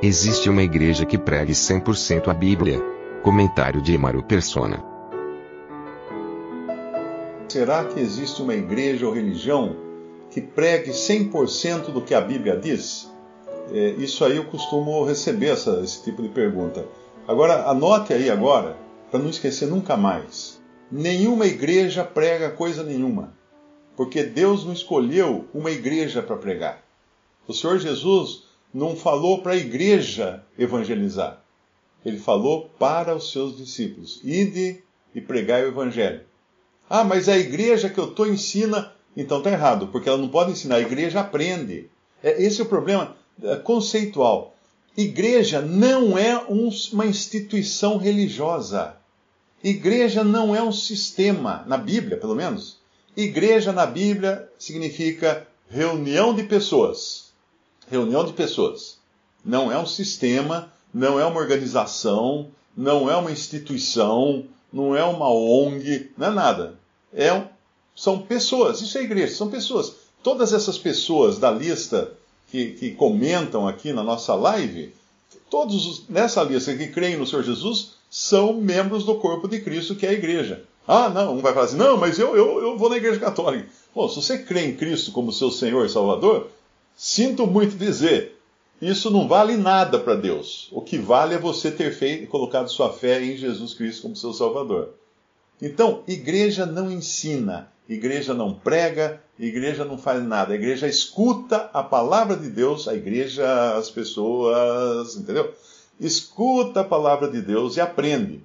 Existe uma igreja que pregue 100% a Bíblia. Comentário de Emaro Persona. Será que existe uma igreja ou religião que pregue 100% do que a Bíblia diz? É, isso aí eu costumo receber essa, esse tipo de pergunta. Agora, anote aí agora, para não esquecer nunca mais. Nenhuma igreja prega coisa nenhuma, porque Deus não escolheu uma igreja para pregar. O Senhor Jesus não falou para a igreja evangelizar. Ele falou para os seus discípulos: ide e pregai o evangelho. Ah, mas a igreja que eu estou ensina. Então está errado, porque ela não pode ensinar, a igreja aprende. É, esse é o problema é, conceitual. Igreja não é um, uma instituição religiosa. Igreja não é um sistema, na Bíblia, pelo menos. Igreja na Bíblia significa reunião de pessoas. Reunião de pessoas. Não é um sistema, não é uma organização, não é uma instituição, não é uma ONG, não é nada. É um, são pessoas, isso é igreja, são pessoas. Todas essas pessoas da lista que, que comentam aqui na nossa live, todos nessa lista que creem no Senhor Jesus são membros do corpo de Cristo, que é a igreja. Ah, não, um vai falar assim, não, mas eu, eu, eu vou na igreja católica. Bom, se você crê em Cristo como seu Senhor e Salvador, sinto muito dizer, isso não vale nada para Deus. O que vale é você ter feito, colocado sua fé em Jesus Cristo como seu Salvador. Então, igreja não ensina, igreja não prega, igreja não faz nada. A igreja escuta a palavra de Deus, a igreja, as pessoas, entendeu? Escuta a palavra de Deus e aprende.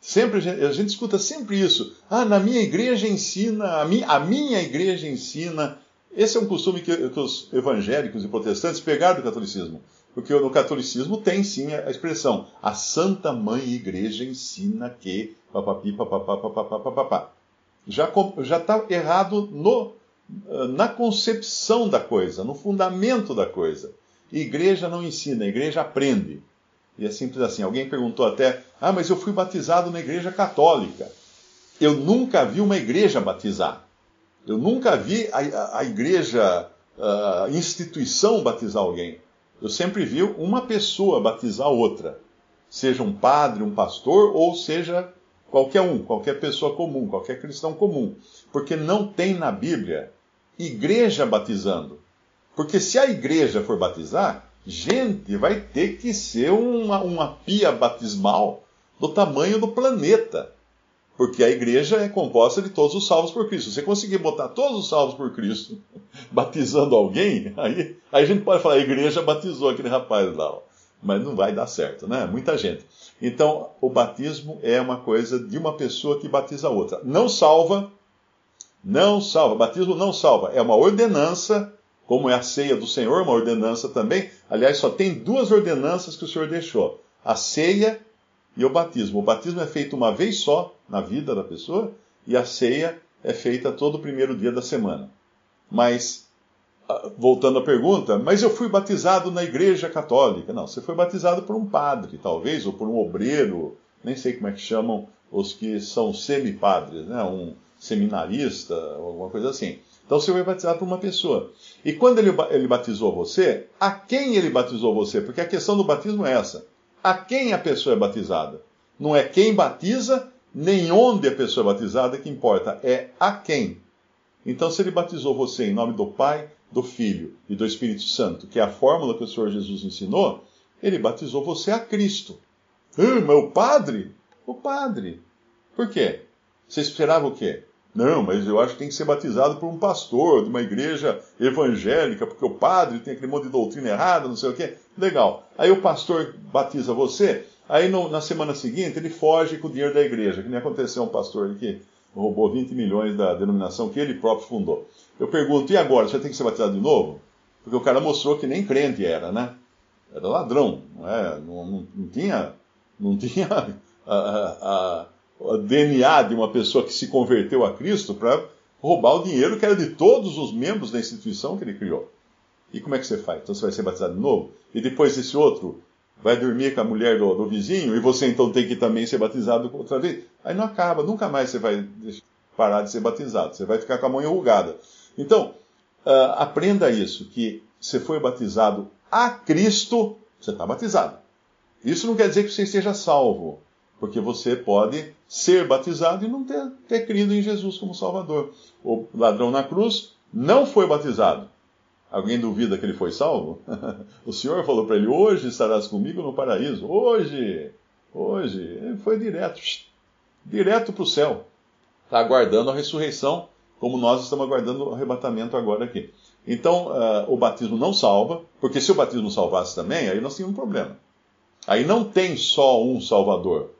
Sempre a gente, escuta sempre isso. Ah, na minha igreja ensina, a a minha igreja ensina. Esse é um costume que, que os evangélicos e protestantes pegaram do catolicismo. Porque no catolicismo tem sim a expressão: a Santa Mãe Igreja ensina que. Papapi, papapá, papapá, papapá. Já está errado no, na concepção da coisa, no fundamento da coisa. Igreja não ensina, igreja aprende. E é simples assim. Alguém perguntou até: Ah, mas eu fui batizado na igreja católica. Eu nunca vi uma igreja batizar. Eu nunca vi a, a igreja, a instituição batizar alguém. Eu sempre vi uma pessoa batizar outra. Seja um padre, um pastor, ou seja qualquer um, qualquer pessoa comum, qualquer cristão comum. Porque não tem na Bíblia igreja batizando. Porque se a igreja for batizar, gente, vai ter que ser uma, uma pia batismal do tamanho do planeta. Porque a igreja é composta de todos os salvos por Cristo. Se você conseguir botar todos os salvos por Cristo batizando alguém, aí, aí a gente pode falar, a igreja batizou aquele rapaz lá. Mas não vai dar certo, né? Muita gente. Então, o batismo é uma coisa de uma pessoa que batiza a outra. Não salva, não salva. Batismo não salva. É uma ordenança, como é a ceia do Senhor, uma ordenança também. Aliás, só tem duas ordenanças que o Senhor deixou: a ceia e o batismo. O batismo é feito uma vez só na vida da pessoa e a ceia é feita todo o primeiro dia da semana. Mas, ah, voltando à pergunta, mas eu fui batizado na igreja católica. Não, você foi batizado por um padre, talvez, ou por um obreiro, nem sei como é que chamam os que são semi-padres, né? um seminarista, alguma coisa assim. Então você foi batizado por uma pessoa. E quando ele, ele batizou você, a quem ele batizou você? Porque a questão do batismo é essa a quem a pessoa é batizada. Não é quem batiza, nem onde a pessoa é batizada que importa, é a quem. Então, se ele batizou você em nome do Pai, do Filho e do Espírito Santo, que é a fórmula que o Senhor Jesus ensinou, ele batizou você a Cristo. Ah, mas o padre? O padre. Por quê? Você esperava o quê? Não, mas eu acho que tem que ser batizado por um pastor de uma igreja evangélica, porque o padre tem aquele monte de doutrina errada, não sei o quê. Legal. Aí o pastor batiza você, aí no, na semana seguinte ele foge com o dinheiro da igreja, que nem aconteceu um pastor que roubou 20 milhões da denominação que ele próprio fundou. Eu pergunto, e agora? Você tem que ser batizado de novo? Porque o cara mostrou que nem crente era, né? Era ladrão, não, é? não, não, não tinha, não tinha a, a, a, DNA de uma pessoa que se converteu a Cristo para roubar o dinheiro que era de todos os membros da instituição que ele criou. E como é que você faz? Então você vai ser batizado de novo? E depois esse outro vai dormir com a mulher do, do vizinho e você então tem que também ser batizado outra vez? Aí não acaba, nunca mais você vai parar de ser batizado. Você vai ficar com a mão enrugada. Então, uh, aprenda isso, que você foi batizado a Cristo, você está batizado. Isso não quer dizer que você esteja salvo, porque você pode ser batizado e não ter, ter crido em Jesus como Salvador. O ladrão na cruz não foi batizado. Alguém duvida que ele foi salvo? o Senhor falou para ele: Hoje estarás comigo no paraíso. Hoje, hoje. Ele foi direto, direto para o céu. Está aguardando a ressurreição, como nós estamos aguardando o arrebatamento agora aqui. Então, uh, o batismo não salva, porque se o batismo salvasse também, aí nós tínhamos um problema. Aí não tem só um Salvador.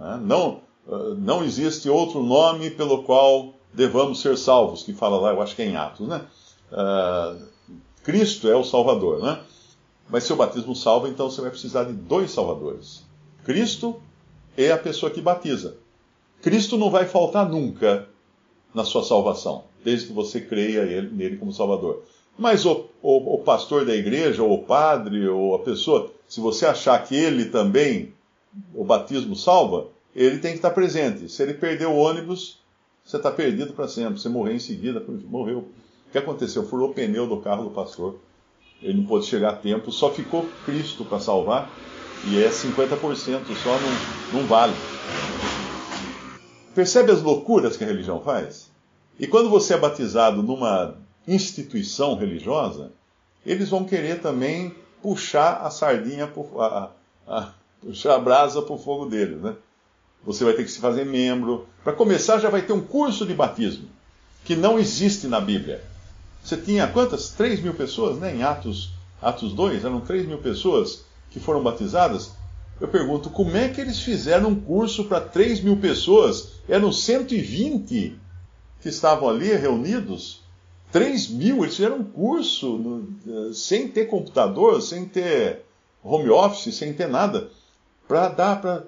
Né? Não, uh, não existe outro nome pelo qual devamos ser salvos, que fala lá, eu acho que é em Atos, né? Uh, Cristo é o Salvador, né? Mas se o batismo salva, então você vai precisar de dois Salvadores: Cristo e a pessoa que batiza. Cristo não vai faltar nunca na sua salvação, desde que você creia ele, nele como Salvador. Mas o, o, o, pastor da igreja, ou o padre, ou a pessoa, se você achar que ele também, o batismo salva, ele tem que estar presente. Se ele perder o ônibus, você está perdido para sempre. Você morrer em seguida, morreu. O que aconteceu? Furou o pneu do carro do pastor. Ele não pôde chegar a tempo, só ficou Cristo para salvar. E é 50%, só não, não vale. Percebe as loucuras que a religião faz? E quando você é batizado numa instituição religiosa, eles vão querer também puxar a sardinha, a, a, puxar a brasa para o fogo deles, né? Você vai ter que se fazer membro. Para começar, já vai ter um curso de batismo, que não existe na Bíblia. Você tinha quantas? 3 mil pessoas, né? Em Atos, Atos 2, eram 3 mil pessoas que foram batizadas. Eu pergunto, como é que eles fizeram um curso para 3 mil pessoas? Eram 120 que estavam ali reunidos. 3 mil, eles fizeram um curso no, sem ter computador, sem ter home office, sem ter nada, para dar para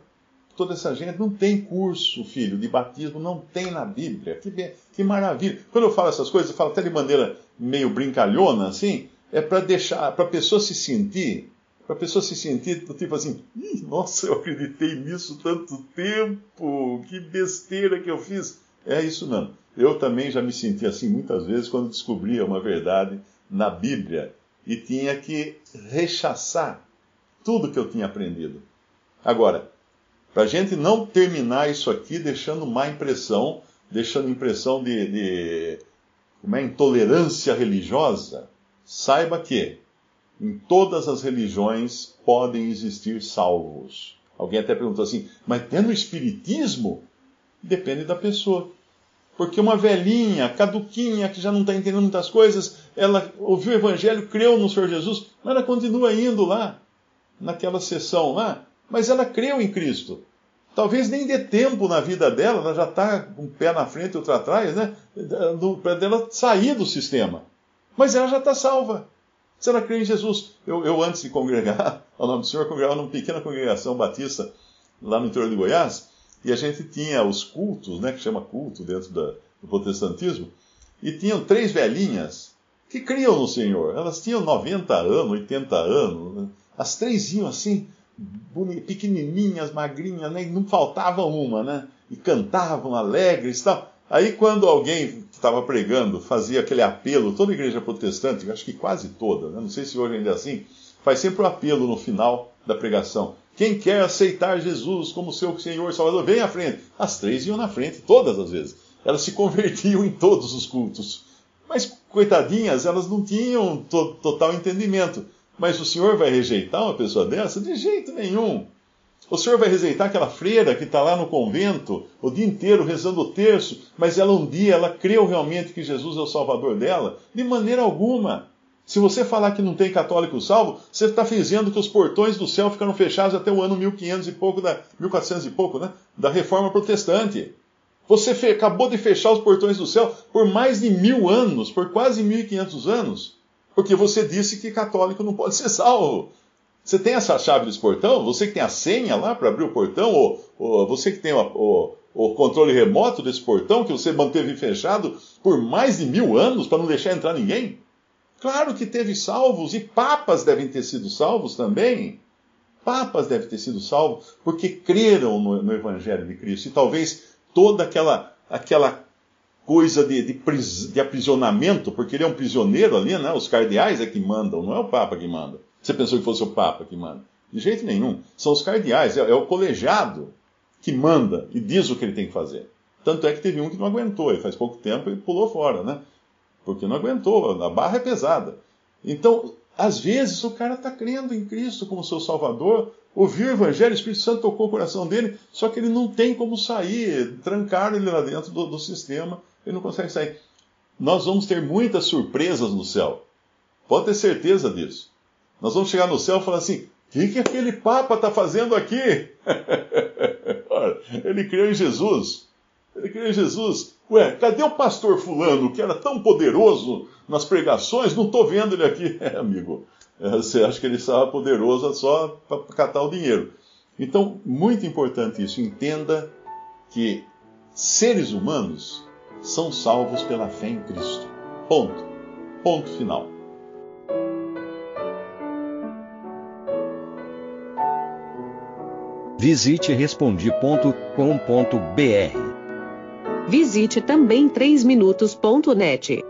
toda essa gente. Não tem curso, filho, de batismo, não tem na Bíblia. Que, que maravilha. Quando eu falo essas coisas, eu falo até de maneira meio brincalhona, assim, é para deixar, para a pessoa se sentir para a pessoa se sentir tipo assim, nossa, eu acreditei nisso tanto tempo, que besteira que eu fiz. É isso não. Eu também já me senti assim muitas vezes quando descobria uma verdade na Bíblia e tinha que rechaçar tudo que eu tinha aprendido. Agora, para a gente não terminar isso aqui deixando má impressão, deixando impressão de, de como é, intolerância religiosa, saiba que em todas as religiões podem existir salvos. Alguém até perguntou assim, mas tendo o Espiritismo? Depende da pessoa. Porque uma velhinha, caduquinha, que já não está entendendo muitas coisas, ela ouviu o Evangelho, creu no Senhor Jesus, mas ela continua indo lá, naquela sessão lá, mas ela creu em Cristo. Talvez nem dê tempo na vida dela, ela já está com um pé na frente e outro atrás, né? Para dela sair do sistema. Mas ela já está salva. Se ela crê em Jesus. Eu, eu, antes de congregar, ao nome do Senhor, congregava numa pequena congregação batista lá no interior de Goiás, e a gente tinha os cultos, né, que chama culto dentro da, do protestantismo, e tinham três velhinhas que criam no Senhor. Elas tinham 90 anos, 80 anos, né? as três iam assim, pequenininhas, magrinhas, né? não faltava uma, né? E cantavam alegres tal. Aí quando alguém estava pregando fazia aquele apelo, toda igreja protestante, acho que quase toda, né? não sei se hoje ainda é assim, faz sempre o um apelo no final da pregação. Quem quer aceitar Jesus como seu Senhor e Salvador, vem à frente. As três iam na frente, todas as vezes. Elas se convertiam em todos os cultos. Mas, coitadinhas, elas não tinham to total entendimento. Mas o Senhor vai rejeitar uma pessoa dessa? De jeito nenhum. O senhor vai rejeitar aquela freira que está lá no convento o dia inteiro rezando o terço, mas ela um dia ela creu realmente que Jesus é o salvador dela? De maneira alguma. Se você falar que não tem católico salvo, você está dizendo que os portões do céu ficaram fechados até o ano 1500 e pouco, da, 1400 e pouco, né? Da reforma protestante. Você acabou de fechar os portões do céu por mais de mil anos, por quase 1500 anos. Porque você disse que católico não pode ser salvo. Você tem essa chave desse portão? Você que tem a senha lá para abrir o portão? Ou, ou, você que tem o, o, o, controle remoto desse portão que você manteve fechado por mais de mil anos para não deixar entrar ninguém? Claro que teve salvos e papas devem ter sido salvos também. Papas devem ter sido salvos porque creram no, no Evangelho de Cristo. E talvez toda aquela, aquela coisa de, de, de, aprisionamento, porque ele é um prisioneiro ali, né? Os cardeais é que mandam, não é o Papa que manda. Você pensou que fosse o Papa que manda? De jeito nenhum. São os cardeais, é, é o colegiado que manda e diz o que ele tem que fazer. Tanto é que teve um que não aguentou, e faz pouco tempo e pulou fora, né? Porque não aguentou, a barra é pesada. Então, às vezes, o cara está crendo em Cristo como seu Salvador, ouviu o Evangelho, o Espírito Santo tocou o coração dele, só que ele não tem como sair, trancaram ele lá dentro do, do sistema, ele não consegue sair. Nós vamos ter muitas surpresas no céu. Pode ter certeza disso. Nós vamos chegar no céu e falar assim: o que, que aquele Papa está fazendo aqui? ele creu em Jesus. Ele creu em Jesus. Ué, cadê o pastor Fulano, que era tão poderoso nas pregações? Não estou vendo ele aqui. É, amigo, é, você acha que ele estava poderoso só para catar o dinheiro. Então, muito importante isso. Entenda que seres humanos são salvos pela fé em Cristo. Ponto. Ponto final. Visite respondi.com.br. Visite também 3minutos.net.